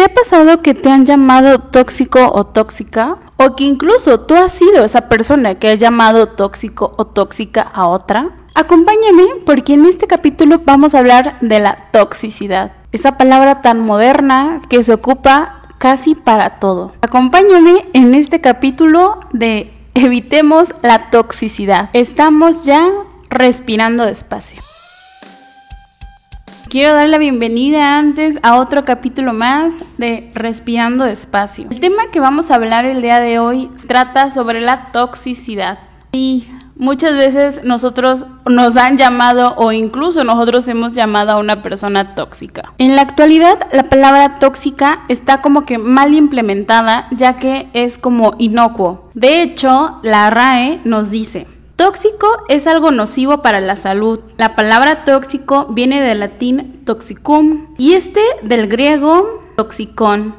¿Te ha pasado que te han llamado tóxico o tóxica? O que incluso tú has sido esa persona que ha llamado tóxico o tóxica a otra? Acompáñame porque en este capítulo vamos a hablar de la toxicidad, esa palabra tan moderna que se ocupa casi para todo. Acompáñame en este capítulo de Evitemos la toxicidad. Estamos ya respirando despacio. Quiero dar la bienvenida antes a otro capítulo más de Respirando Despacio. El tema que vamos a hablar el día de hoy trata sobre la toxicidad. Y muchas veces nosotros nos han llamado o incluso nosotros hemos llamado a una persona tóxica. En la actualidad la palabra tóxica está como que mal implementada ya que es como inocuo. De hecho, la RAE nos dice, Tóxico es algo nocivo para la salud. La palabra tóxico viene del latín toxicum y este del griego toxicón,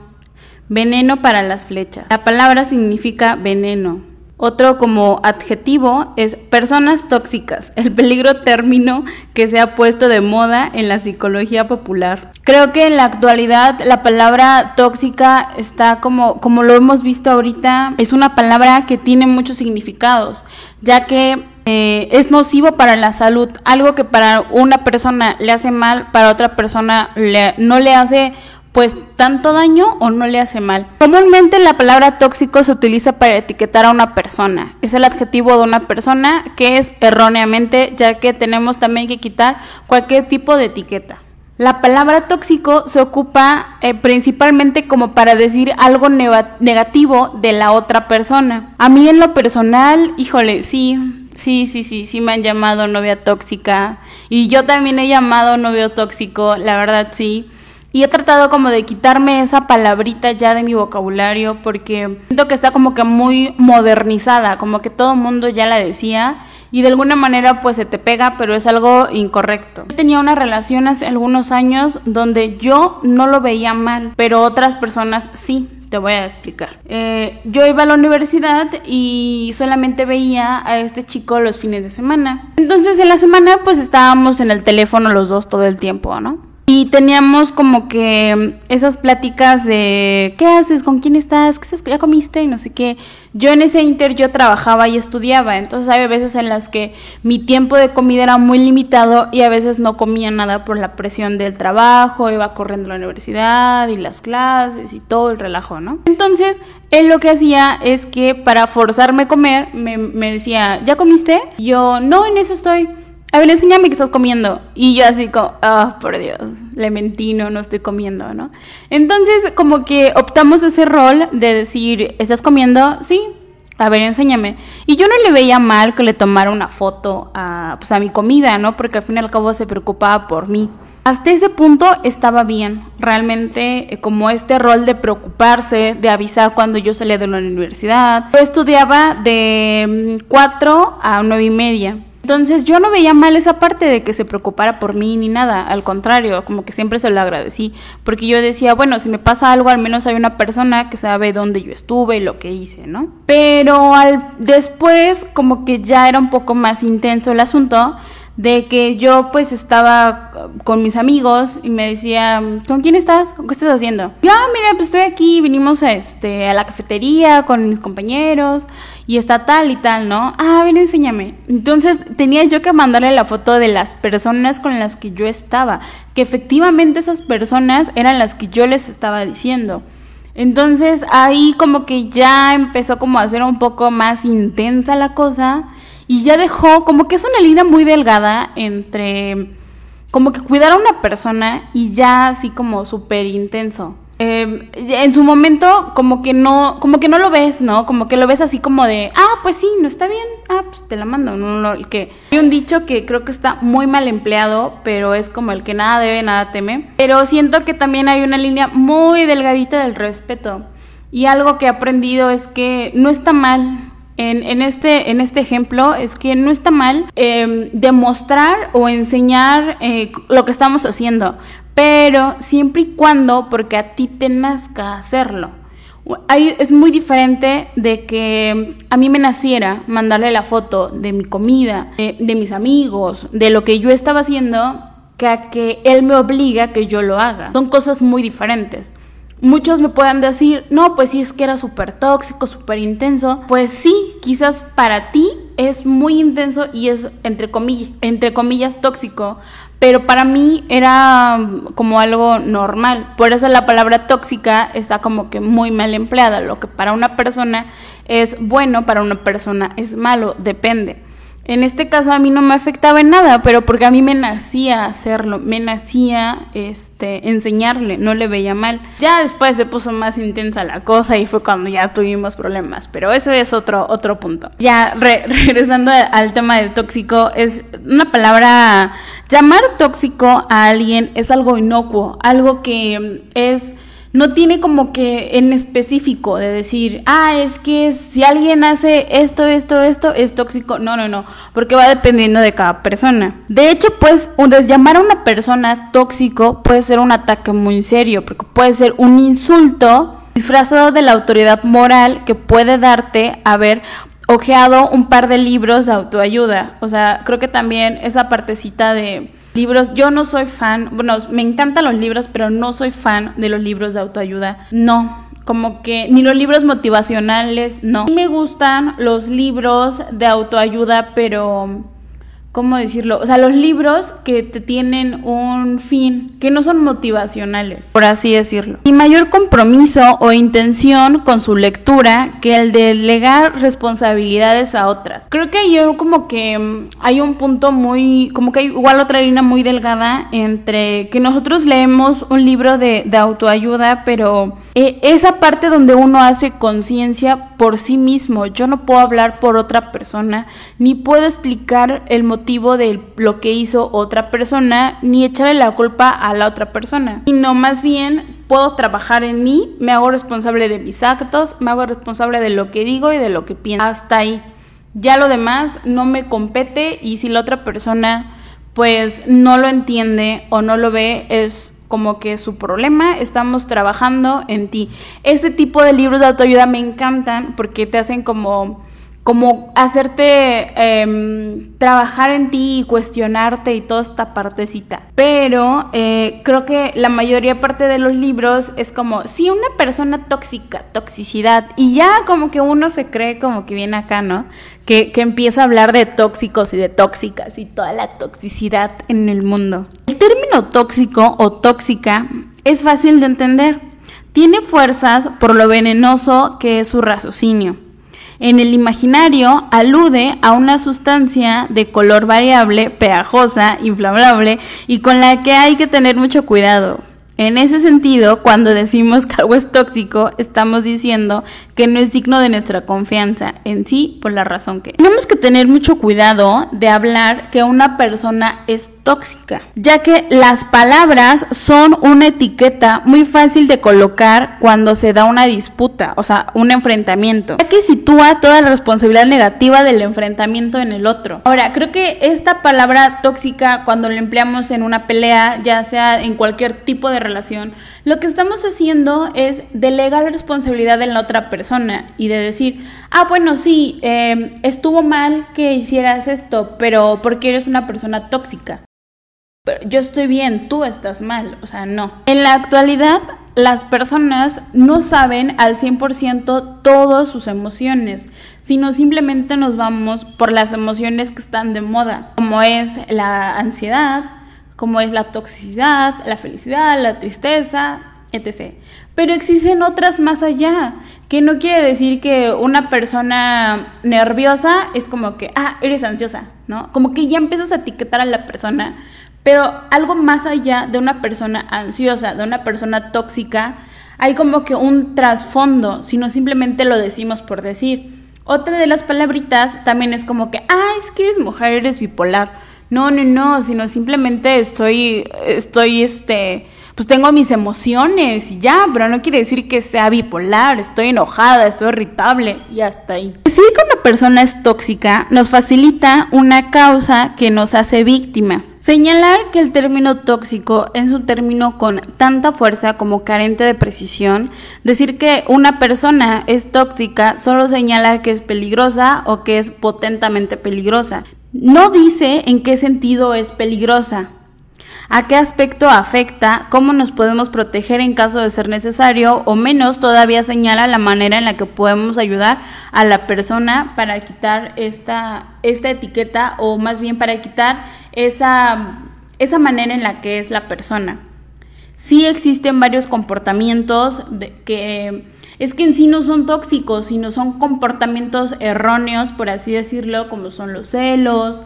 veneno para las flechas. La palabra significa veneno. Otro como adjetivo es personas tóxicas, el peligro término que se ha puesto de moda en la psicología popular. Creo que en la actualidad la palabra tóxica está como, como lo hemos visto ahorita, es una palabra que tiene muchos significados, ya que eh, es nocivo para la salud, algo que para una persona le hace mal, para otra persona no le hace pues tanto daño o no le hace mal. Comúnmente la palabra tóxico se utiliza para etiquetar a una persona. Es el adjetivo de una persona que es erróneamente, ya que tenemos también que quitar cualquier tipo de etiqueta. La palabra tóxico se ocupa eh, principalmente como para decir algo negativo de la otra persona. A mí en lo personal, híjole, sí, sí, sí, sí, sí me han llamado novia tóxica. Y yo también he llamado novio tóxico, la verdad sí. Y he tratado como de quitarme esa palabrita ya de mi vocabulario porque siento que está como que muy modernizada, como que todo mundo ya la decía y de alguna manera pues se te pega, pero es algo incorrecto. Yo tenía una relación hace algunos años donde yo no lo veía mal, pero otras personas sí. Te voy a explicar. Eh, yo iba a la universidad y solamente veía a este chico los fines de semana. Entonces en la semana pues estábamos en el teléfono los dos todo el tiempo, ¿no? Y teníamos como que esas pláticas de ¿qué haces? ¿Con quién estás? ¿Qué ¿Ya comiste? Y no sé qué. Yo en ese inter yo trabajaba y estudiaba, entonces hay veces en las que mi tiempo de comida era muy limitado y a veces no comía nada por la presión del trabajo, iba corriendo a la universidad y las clases y todo el relajo, ¿no? Entonces, él lo que hacía es que para forzarme a comer me, decía, ¿ya comiste? Yo, no, en eso estoy a ver, enséñame que estás comiendo. Y yo así como, ah, por Dios, le mentí, no, no estoy comiendo, ¿no? Entonces, como que optamos ese rol de decir, ¿estás comiendo? Sí. A ver, enséñame. Y yo no le veía mal que le tomara una foto a, pues, a mi comida, ¿no? Porque al fin y al cabo se preocupaba por mí. Hasta ese punto estaba bien, realmente eh, como este rol de preocuparse, de avisar cuando yo salía de la universidad. Yo estudiaba de 4 mm, a 9 y media. Entonces yo no veía mal esa parte de que se preocupara por mí ni nada, al contrario, como que siempre se lo agradecí, porque yo decía, bueno, si me pasa algo, al menos hay una persona que sabe dónde yo estuve y lo que hice, ¿no? Pero al después como que ya era un poco más intenso el asunto, de que yo pues estaba con mis amigos y me decía, ¿con quién estás? ¿Qué estás haciendo? Yo, ah, mira, pues estoy aquí, vinimos a, este, a la cafetería con mis compañeros y está tal y tal, ¿no? Ah, ven, enséñame. Entonces tenía yo que mandarle la foto de las personas con las que yo estaba, que efectivamente esas personas eran las que yo les estaba diciendo. Entonces ahí como que ya empezó como a ser un poco más intensa la cosa y ya dejó, como que es una línea muy delgada entre como que cuidar a una persona y ya así como súper intenso. Eh, en su momento como que no como que no lo ves no como que lo ves así como de ah pues sí no está bien ah pues te la mando no, no, el que hay un dicho que creo que está muy mal empleado pero es como el que nada debe nada teme. Pero siento que también hay una línea muy delgadita del respeto. Y algo que he aprendido es que no está mal en, este, en este ejemplo es que no está mal em, demostrar o enseñar eh, lo que estamos haciendo, pero siempre y cuando porque a ti te nazca hacerlo. es muy diferente de que a mí me naciera mandarle la foto de mi comida, de, de mis amigos, de lo que yo estaba haciendo, que a que él me obliga a que yo lo haga. Son cosas muy diferentes. Muchos me puedan decir, no, pues sí es que era súper tóxico, súper intenso. Pues sí, quizás para ti es muy intenso y es entre comillas, entre comillas tóxico, pero para mí era como algo normal. Por eso la palabra tóxica está como que muy mal empleada. Lo que para una persona es bueno, para una persona es malo, depende. En este caso a mí no me afectaba en nada, pero porque a mí me nacía hacerlo, me nacía este enseñarle, no le veía mal. Ya después se puso más intensa la cosa y fue cuando ya tuvimos problemas, pero eso es otro otro punto. Ya regresando al tema del tóxico, es una palabra llamar tóxico a alguien es algo inocuo, algo que es no tiene como que en específico de decir, ah, es que si alguien hace esto, esto, esto, es tóxico. No, no, no, porque va dependiendo de cada persona. De hecho, pues, llamar a una persona tóxico puede ser un ataque muy serio, porque puede ser un insulto disfrazado de la autoridad moral que puede darte haber ojeado un par de libros de autoayuda. O sea, creo que también esa partecita de libros. Yo no soy fan, bueno, me encantan los libros, pero no soy fan de los libros de autoayuda. No, como que ni los libros motivacionales, no. Me gustan los libros de autoayuda, pero ¿cómo decirlo? O sea, los libros que te tienen un fin, que no son motivacionales, por así decirlo. Y mayor compromiso o intención con su lectura que el de delegar responsabilidades a otras. Creo que yo como que mm, hay un punto muy, como que hay igual otra línea muy delgada entre que nosotros leemos un libro de, de autoayuda, pero eh, esa parte donde uno hace conciencia por sí mismo, yo no puedo hablar por otra persona, ni puedo explicar el motivo de lo que hizo otra persona ni echarle la culpa a la otra persona, sino más bien puedo trabajar en mí, me hago responsable de mis actos, me hago responsable de lo que digo y de lo que pienso. Hasta ahí. Ya lo demás no me compete y si la otra persona pues no lo entiende o no lo ve es como que su problema, estamos trabajando en ti. Este tipo de libros de autoayuda me encantan porque te hacen como como hacerte em, trabajar en ti y cuestionarte y toda esta partecita. Pero eh, creo que la mayoría parte de los libros es como, si una persona tóxica, toxicidad, y ya como que uno se cree como que viene acá, ¿no? Que, que empieza a hablar de tóxicos y de tóxicas y toda la toxicidad en el mundo. El término tóxico o tóxica es fácil de entender. Tiene fuerzas por lo venenoso que es su raciocinio en el imaginario alude a una sustancia de color variable, pegajosa, inflamable y con la que hay que tener mucho cuidado. En ese sentido, cuando decimos que algo es tóxico, estamos diciendo que no es digno de nuestra confianza en sí por la razón que. Tenemos que tener mucho cuidado de hablar que una persona es tóxica, ya que las palabras son una etiqueta muy fácil de colocar cuando se da una disputa, o sea, un enfrentamiento, ya que sitúa toda la responsabilidad negativa del enfrentamiento en el otro. Ahora, creo que esta palabra tóxica cuando la empleamos en una pelea, ya sea en cualquier tipo de relación, lo que estamos haciendo es delegar responsabilidad en la otra persona y de decir, ah, bueno, sí, em, estuvo mal que hicieras esto, pero porque eres una persona tóxica. Pero yo estoy bien, tú estás mal, o sea, no. En la actualidad, las personas no saben al 100% todas sus emociones, sino simplemente nos vamos por las emociones que están de moda, como es la ansiedad, como es la toxicidad, la felicidad, la tristeza, etc. Pero existen otras más allá, que no quiere decir que una persona nerviosa es como que, ah, eres ansiosa, ¿no? Como que ya empiezas a etiquetar a la persona, pero algo más allá de una persona ansiosa, de una persona tóxica, hay como que un trasfondo, si no simplemente lo decimos por decir. Otra de las palabritas también es como que, ah, es que eres mujer, eres bipolar. No, no, no, sino simplemente estoy, estoy, este, pues tengo mis emociones y ya, pero no quiere decir que sea bipolar, estoy enojada, estoy irritable y hasta ahí. Decir que una persona es tóxica nos facilita una causa que nos hace víctimas. Señalar que el término tóxico es un término con tanta fuerza como carente de precisión, decir que una persona es tóxica solo señala que es peligrosa o que es potentemente peligrosa. No dice en qué sentido es peligrosa. a qué aspecto afecta, cómo nos podemos proteger en caso de ser necesario o menos todavía señala la manera en la que podemos ayudar a la persona para quitar esta, esta etiqueta o más bien para quitar esa, esa manera en la que es la persona. Sí existen varios comportamientos de, que es que en sí no son tóxicos, sino son comportamientos erróneos, por así decirlo, como son los celos,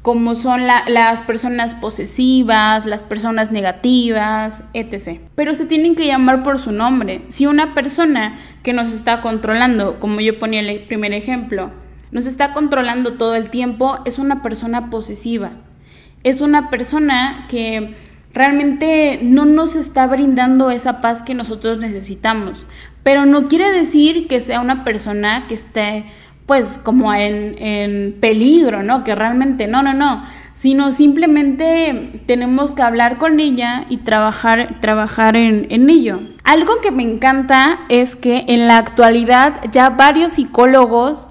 como son las personas posesivas, las personas negativas, etc. Pero se tienen que llamar por su nombre. Si una persona que nos está controlando, como yo ponía el primer ejemplo, nos está controlando todo el tiempo, es una persona posesiva. Es una persona que realmente no nos está brindando esa paz que nosotros necesitamos. Pero no quiere decir que sea una persona que esté pues como en, peligro, ¿no? Que realmente no, no, no, sino simplemente tenemos que hablar con ella y trabajar, trabajar en, en ello. Algo que me encanta es que en la actualidad ya varios psicólogos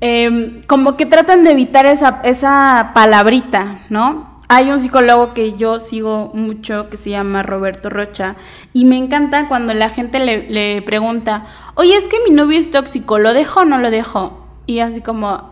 em, como que tratan de evitar esa, esa palabrita, ¿no? Hay un psicólogo que yo sigo mucho que se llama Roberto Rocha y me encanta cuando la gente le, pregunta, oye, es que mi novio es tóxico, ¿lo dejo o no lo dejo? Y así como,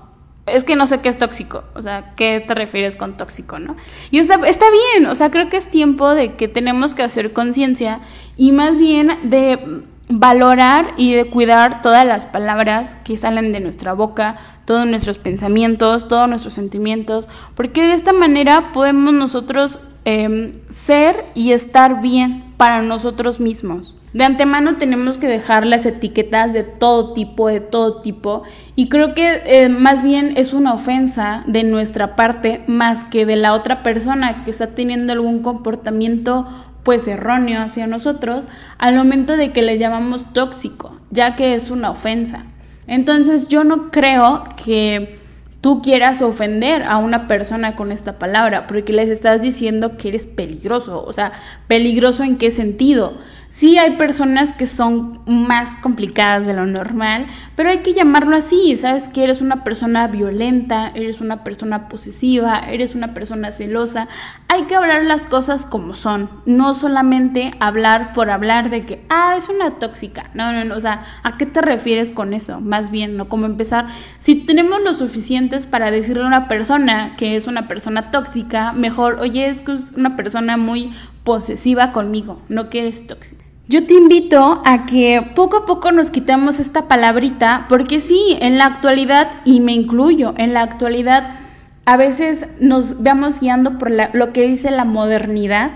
es que no sé qué es tóxico, o sea, ¿qué te refieres con tóxico, no? Y está, está bien, o sea, creo que es tiempo de que tenemos que hacer conciencia y más bien de valorar y de cuidar todas las palabras que salen de nuestra boca, todos nuestros pensamientos, todos nuestros sentimientos, porque de esta manera podemos nosotros em, ser y estar bien para nosotros mismos. De antemano tenemos que dejar las etiquetas de todo tipo, de todo tipo, y creo que eh, más bien es una ofensa de nuestra parte más que de la otra persona que está teniendo algún comportamiento pues erróneo hacia nosotros al momento de que le llamamos tóxico, ya que es una ofensa. Entonces yo no creo que tú quieras ofender a una persona con esta palabra, porque les estás diciendo que eres peligroso. O sea, peligroso en qué sentido? Sí hay personas que son más complicadas de lo normal, pero hay que llamarlo así, sabes que eres una persona violenta, eres una persona posesiva, eres una persona celosa. Hay que hablar las cosas como son, no solamente hablar por hablar de que, ah, es una tóxica. No, no, no, o sea, ¿a qué te refieres con eso? Más bien, ¿no? Como empezar, si tenemos lo suficientes para decirle a una persona que es una persona tóxica, mejor, oye, es que es una persona muy posesiva conmigo, no que eres tóxica. Yo te invito a que poco a poco nos quitemos esta palabrita, porque sí, en la actualidad, y me incluyo, en la actualidad a veces nos vamos guiando por lo que dice la modernidad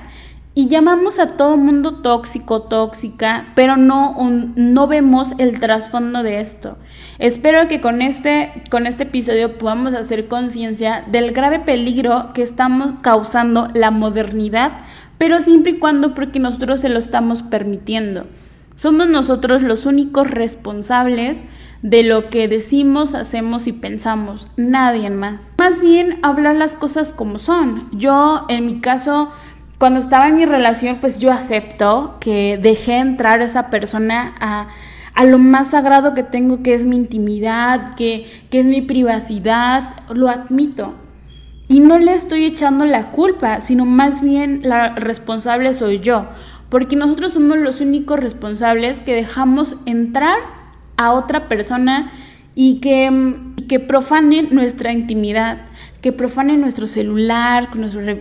y llamamos a todo mundo tóxico, tóxica, pero no, no vemos el trasfondo de esto. Espero que con este, con este episodio podamos hacer conciencia del grave peligro que estamos causando la modernidad pero siempre y cuando porque nosotros se lo estamos permitiendo. Somos nosotros los únicos responsables de lo que decimos, hacemos y pensamos, nadie más. Más bien hablar las cosas como son. Yo, en mi caso, cuando estaba en mi relación, pues yo acepto que dejé entrar a esa persona a, lo más sagrado que tengo, que es mi intimidad, que es mi privacidad, lo admito. Y no le estoy echando la culpa, sino más bien la responsable soy yo, porque nosotros somos los únicos responsables que dejamos entrar a otra persona y que, que nuestra intimidad, que profanen nuestro celular,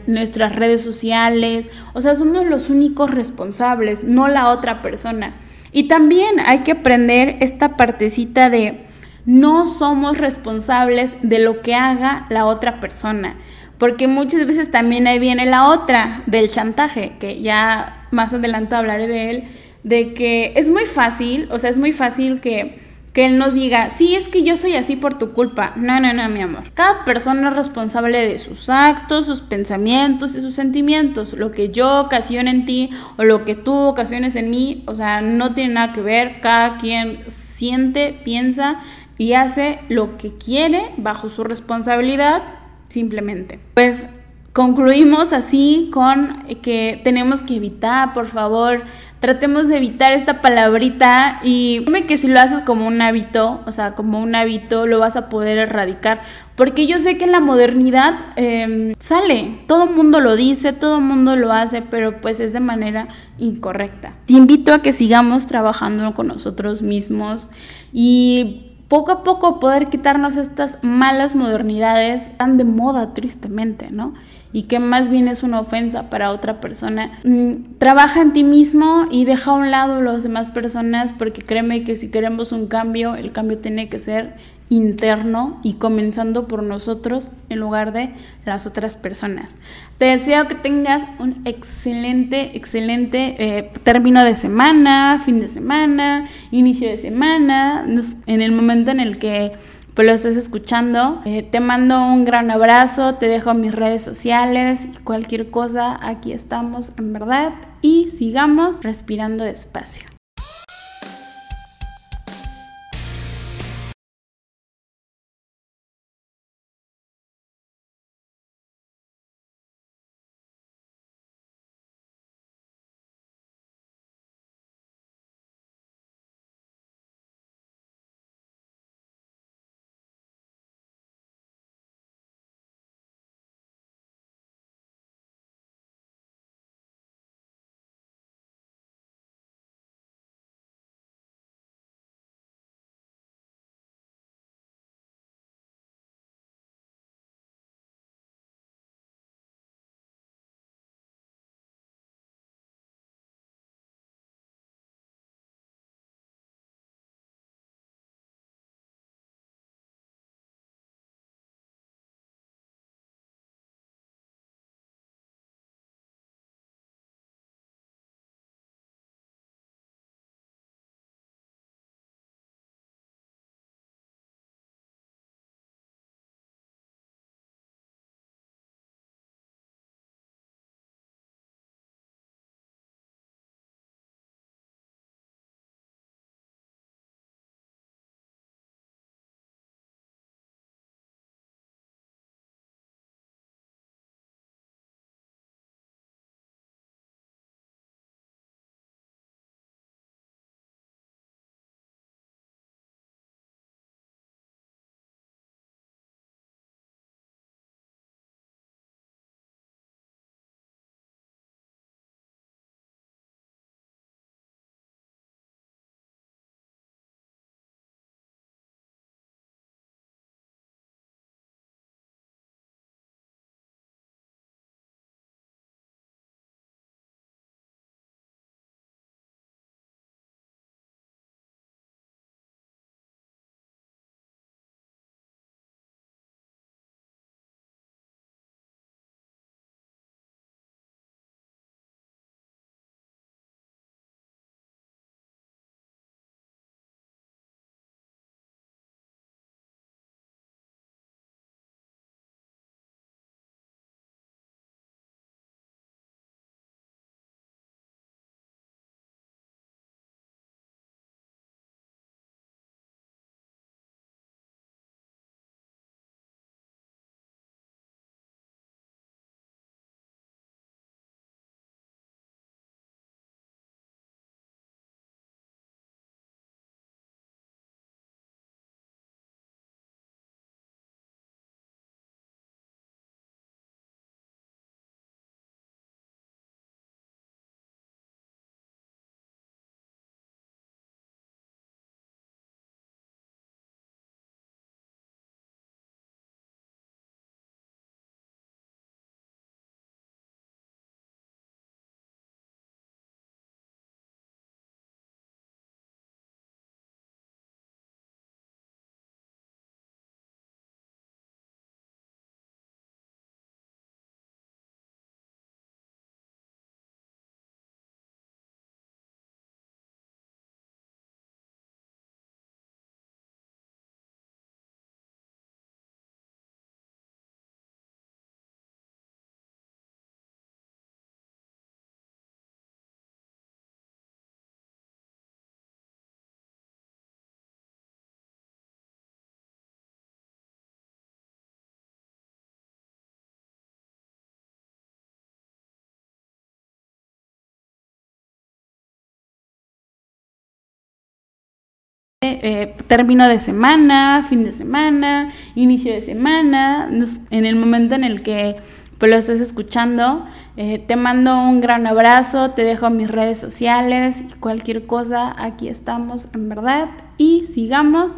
nuestras redes sociales, o sea, somos los únicos responsables, no la otra persona. Y también hay que aprender esta partecita de no somos responsables de lo que haga la otra persona, porque muchas veces también ahí viene la otra del chantaje, que ya más adelante hablaré de él, de que es muy fácil, o sea, es muy fácil que, que él nos diga, sí, es que yo soy así por tu culpa. No, no, no, mi amor. Cada persona es responsable de sus actos, sus pensamientos y sus sentimientos. Lo que yo ocasiono en ti o lo que tú ocasiones en mí, o sea, no tiene nada que ver. Cada quien siente, piensa y hace lo que quiere bajo su responsabilidad simplemente. Pues concluimos así con que tenemos que evitar, por favor, tratemos de evitar esta palabrita y dime que si lo haces como un hábito, o sea, como un hábito, lo vas a poder erradicar. Porque yo sé que en la modernidad em, sale, todo mundo lo dice, todo mundo lo hace, pero pues es de manera incorrecta. Te invito a que sigamos trabajando con nosotros mismos y poco a poco poder quitarnos estas malas modernidades tan de moda tristemente, ¿no? Y que más bien es una ofensa para otra persona. Mm, trabaja en ti mismo y deja a un lado a las demás personas porque créeme que si queremos un cambio, el cambio tiene que ser interno y comenzando por nosotros en lugar de las otras personas. Te deseo que tengas un excelente, excelente eh, término de semana, fin de semana, inicio de semana, en el momento en el que pues, lo estés escuchando. Eh, te mando un gran abrazo, te dejo mis redes sociales y cualquier cosa, aquí estamos en verdad y sigamos respirando despacio. Eh, término de semana, fin de semana, inicio de semana, en el momento en el que pues, lo estés escuchando. Eh, te mando un gran abrazo, te dejo mis redes sociales y cualquier cosa, aquí estamos en verdad y sigamos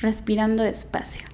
respirando despacio.